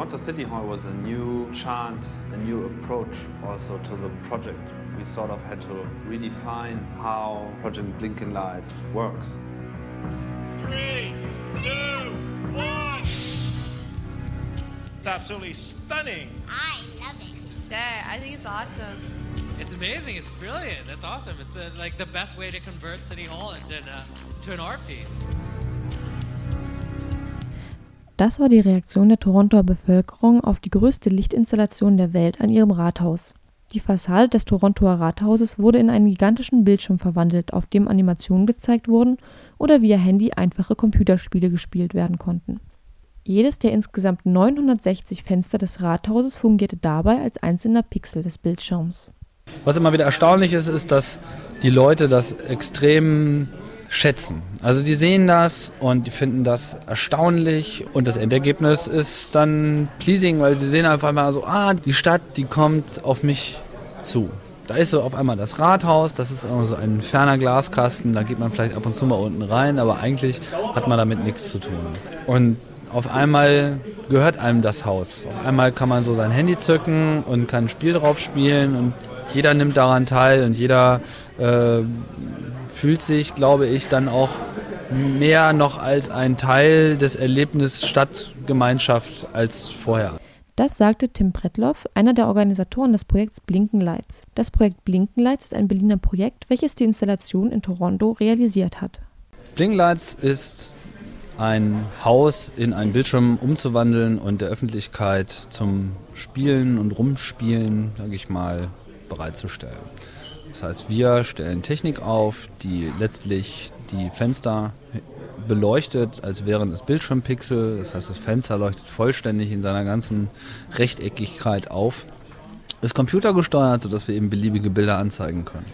Toronto City Hall was a new chance, a new approach also to the project. We sort of had to redefine how Project Blinking Lights works. Three, two, one. It's absolutely stunning. I love it. Yeah, I think it's awesome. It's amazing. It's brilliant. That's awesome. It's uh, like the best way to convert City Hall into an, uh, to an art piece. Das war die Reaktion der Torontoer Bevölkerung auf die größte Lichtinstallation der Welt an ihrem Rathaus. Die Fassade des Torontoer Rathauses wurde in einen gigantischen Bildschirm verwandelt, auf dem Animationen gezeigt wurden oder via Handy einfache Computerspiele gespielt werden konnten. Jedes der insgesamt 960 Fenster des Rathauses fungierte dabei als einzelner Pixel des Bildschirms. Was immer wieder erstaunlich ist, ist, dass die Leute das extrem schätzen. Also die sehen das und die finden das erstaunlich und das Endergebnis ist dann pleasing, weil sie sehen einfach mal so, ah, die Stadt, die kommt auf mich zu. Da ist so auf einmal das Rathaus, das ist so ein ferner Glaskasten, da geht man vielleicht ab und zu mal unten rein, aber eigentlich hat man damit nichts zu tun. Und auf einmal gehört einem das Haus. Auf einmal kann man so sein Handy zücken und kann ein Spiel drauf spielen und jeder nimmt daran teil und jeder äh, fühlt sich, glaube ich, dann auch mehr noch als ein Teil des Erlebnisses Stadtgemeinschaft als vorher. Das sagte Tim Pretloff, einer der Organisatoren des Projekts Blinken Lights. Das Projekt Blinken Lights ist ein Berliner Projekt, welches die Installation in Toronto realisiert hat. Blinken Lights ist ein Haus in einen Bildschirm umzuwandeln und der Öffentlichkeit zum Spielen und Rumspielen, sage ich mal, bereitzustellen. Das heißt, wir stellen Technik auf, die letztlich die Fenster beleuchtet, als wären es Bildschirmpixel. Das heißt, das Fenster leuchtet vollständig in seiner ganzen Rechteckigkeit auf. Ist computergesteuert, sodass wir eben beliebige Bilder anzeigen können.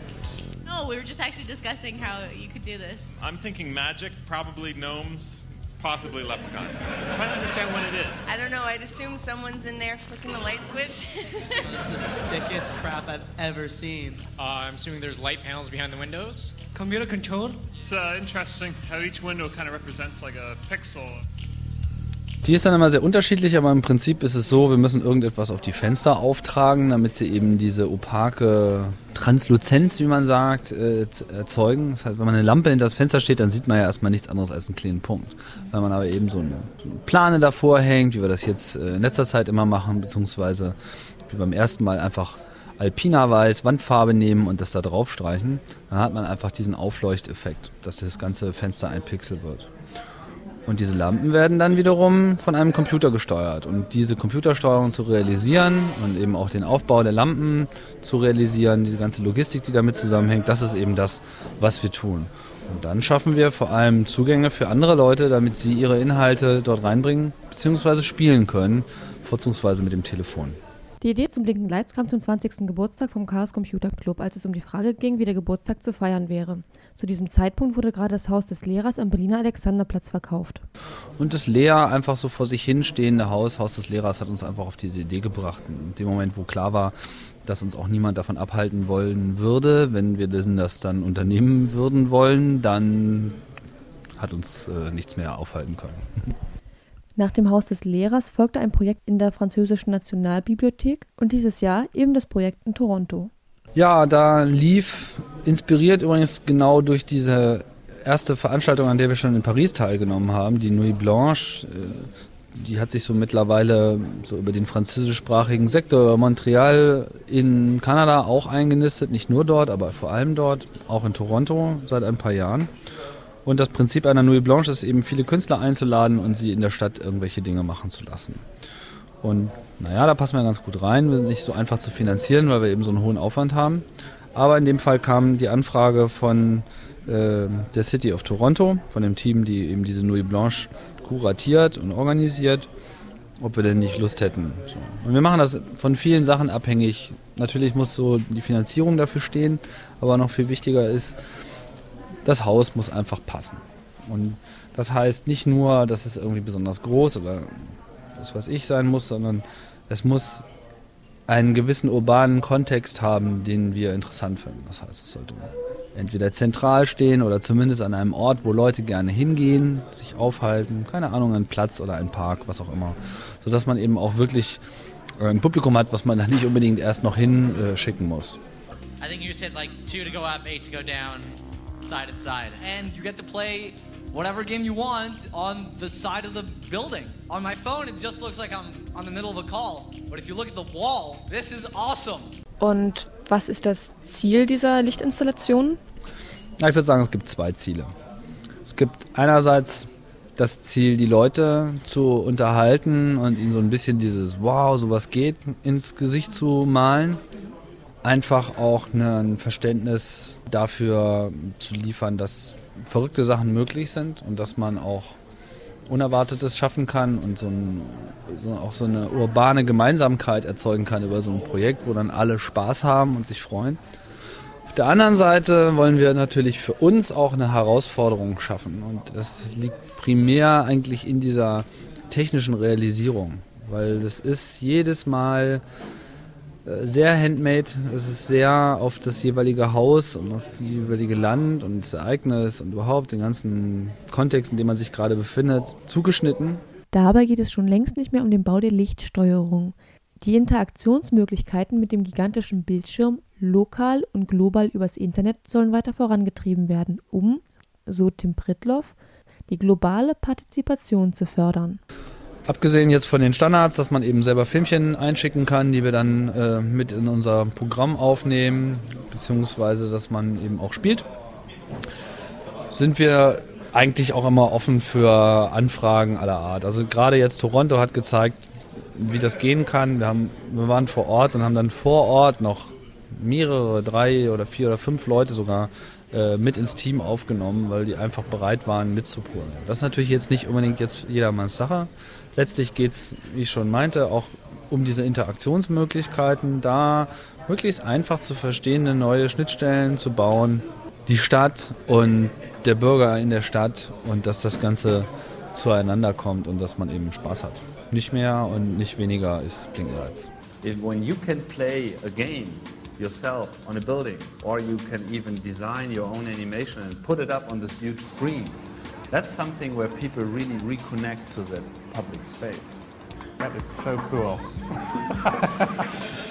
No, we were just actually discussing how you could do this. I'm thinking magic, probably gnomes, possibly leprechauns. I'm trying to understand what it is. I don't know. I'd assume someone's in there flicking the light switch. It's the sickest crap I've ever seen. Uh, I'm assuming there's light panels behind the windows. Computer controlled? It's uh, interesting how each window kind of represents like a pixel. Die ist dann immer sehr unterschiedlich, aber im Prinzip ist es so, wir müssen irgendetwas auf die Fenster auftragen, damit sie eben diese opake Transluzenz, wie man sagt, äh, erzeugen. Das heißt, wenn man eine Lampe hinter das Fenster steht, dann sieht man ja erstmal nichts anderes als einen kleinen Punkt. Wenn man aber eben so eine, Plane davor hängt, wie wir das jetzt äh, in letzter Zeit immer machen, beziehungsweise wie beim ersten Mal einfach Alpina Weiß, Wandfarbe nehmen und das da drauf streichen, dann hat man einfach diesen Aufleuchteffekt, dass das ganze Fenster ein Pixel wird. Und diese Lampen werden dann wiederum von einem Computer gesteuert. Und diese Computersteuerung zu realisieren und eben auch den Aufbau der Lampen zu realisieren, diese ganze Logistik, die damit zusammenhängt, das ist eben das, was wir tun. Und dann schaffen wir vor allem Zugänge für andere Leute, damit sie ihre Inhalte dort reinbringen bzw. spielen können, vorzugsweise mit dem Telefon. Die Idee zum Blinken Lights kam zum 20. Geburtstag vom Chaos Computer Club, als es um die Frage ging, wie der Geburtstag zu feiern wäre. Zu diesem Zeitpunkt wurde gerade das Haus des Lehrers am Berliner Alexanderplatz verkauft. Und das leer, einfach so vor sich hinstehende Haus, Haus des Lehrers, hat uns einfach auf diese Idee gebracht. In dem Moment, wo klar war, dass uns auch niemand davon abhalten wollen würde, wenn wir das dann unternehmen würden wollen, dann hat uns äh, nichts mehr aufhalten können. Nach dem Haus des Lehrers folgte ein Projekt in der französischen Nationalbibliothek und dieses Jahr eben das Projekt in Toronto. Ja, da lief, inspiriert übrigens genau durch diese erste Veranstaltung, an der wir schon in Paris teilgenommen haben, die Nuit Blanche. Die hat sich so mittlerweile so über den französischsprachigen Sektor Montreal in Kanada auch eingenistet. Nicht nur dort, aber vor allem dort, auch in Toronto seit ein paar Jahren. Und das Prinzip einer Nuit Blanche ist eben, viele Künstler einzuladen und sie in der Stadt irgendwelche Dinge machen zu lassen. Und naja, da passen wir ganz gut rein. Wir sind nicht so einfach zu finanzieren, weil wir eben so einen hohen Aufwand haben. Aber in dem Fall kam die Anfrage von äh, der City of Toronto, von dem Team, die eben diese Nuit Blanche kuratiert und organisiert, ob wir denn nicht Lust hätten. So. Und wir machen das von vielen Sachen abhängig. Natürlich muss so die Finanzierung dafür stehen, aber noch viel wichtiger ist, das Haus muss einfach passen. Und das heißt nicht nur, dass es irgendwie besonders groß oder was ich sein muss, sondern es muss einen gewissen urbanen Kontext haben, den wir interessant finden. Das heißt, es sollte entweder zentral stehen oder zumindest an einem Ort, wo Leute gerne hingehen, sich aufhalten, keine Ahnung, ein Platz oder ein Park, was auch immer, sodass man eben auch wirklich äh, ein Publikum hat, was man nicht unbedingt erst noch hinschicken muss. I think you said like two to go up, eight to go down, side and side. And you get to play whatever game you want on the side of the building. On my phone, it just looks like I'm on the middle of a call. But if you look at the wall, this is awesome. Und was ist das Ziel dieser Lichtinstallation? Ich würde sagen, es gibt zwei Ziele. Es gibt einerseits das Ziel, die Leute zu unterhalten und ihnen so ein bisschen dieses Wow, sowas geht ins Gesicht zu malen. Einfach auch ein Verständnis dafür zu liefern, dass verrückte Sachen möglich sind und dass man auch Unerwartetes schaffen kann und so, ein, so auch so eine urbane Gemeinsamkeit erzeugen kann über so ein Projekt, wo dann alle Spaß haben und sich freuen. Auf der anderen Seite wollen wir natürlich für uns auch eine Herausforderung schaffen und das liegt primär eigentlich in dieser technischen Realisierung, weil das ist jedes Mal sehr handmade. Es ist sehr auf das jeweilige Haus und auf die jeweilige Land und das Ereignis und überhaupt den ganzen Kontext, in dem man sich gerade befindet, zugeschnitten. Dabei geht es schon längst nicht mehr um den Bau der Lichtsteuerung. Die Interaktionsmöglichkeiten mit dem gigantischen Bildschirm lokal und global übers Internet sollen weiter vorangetrieben werden, um, so Tim Pritloff, die globale Partizipation zu fördern. Abgesehen jetzt von den Standards, dass man eben selber Filmchen einschicken kann, die wir dann äh, mit in unser Programm aufnehmen, beziehungsweise dass man eben auch spielt, sind wir eigentlich auch immer offen für Anfragen aller Art. Also gerade jetzt Toronto hat gezeigt, wie das gehen kann. Wir, haben, wir waren vor Ort und haben dann vor Ort noch mehrere, drei oder vier oder fünf Leute sogar äh, mit ins Team aufgenommen, weil die einfach bereit waren mitzupulen. Das ist natürlich jetzt nicht unbedingt jetzt jedermanns Sache. Letztlich geht es, wie ich schon meinte, auch um diese Interaktionsmöglichkeiten, da möglichst einfach zu verstehende neue Schnittstellen zu bauen, die Stadt und der Bürger in der Stadt und dass das Ganze zueinander kommt und dass man eben Spaß hat. Nicht mehr und nicht weniger ist Blinklights. When you can play a game yourself on a building, or you can even design your own animation and put it up on this huge screen, that's something where people really reconnect to the public space. That is so cool.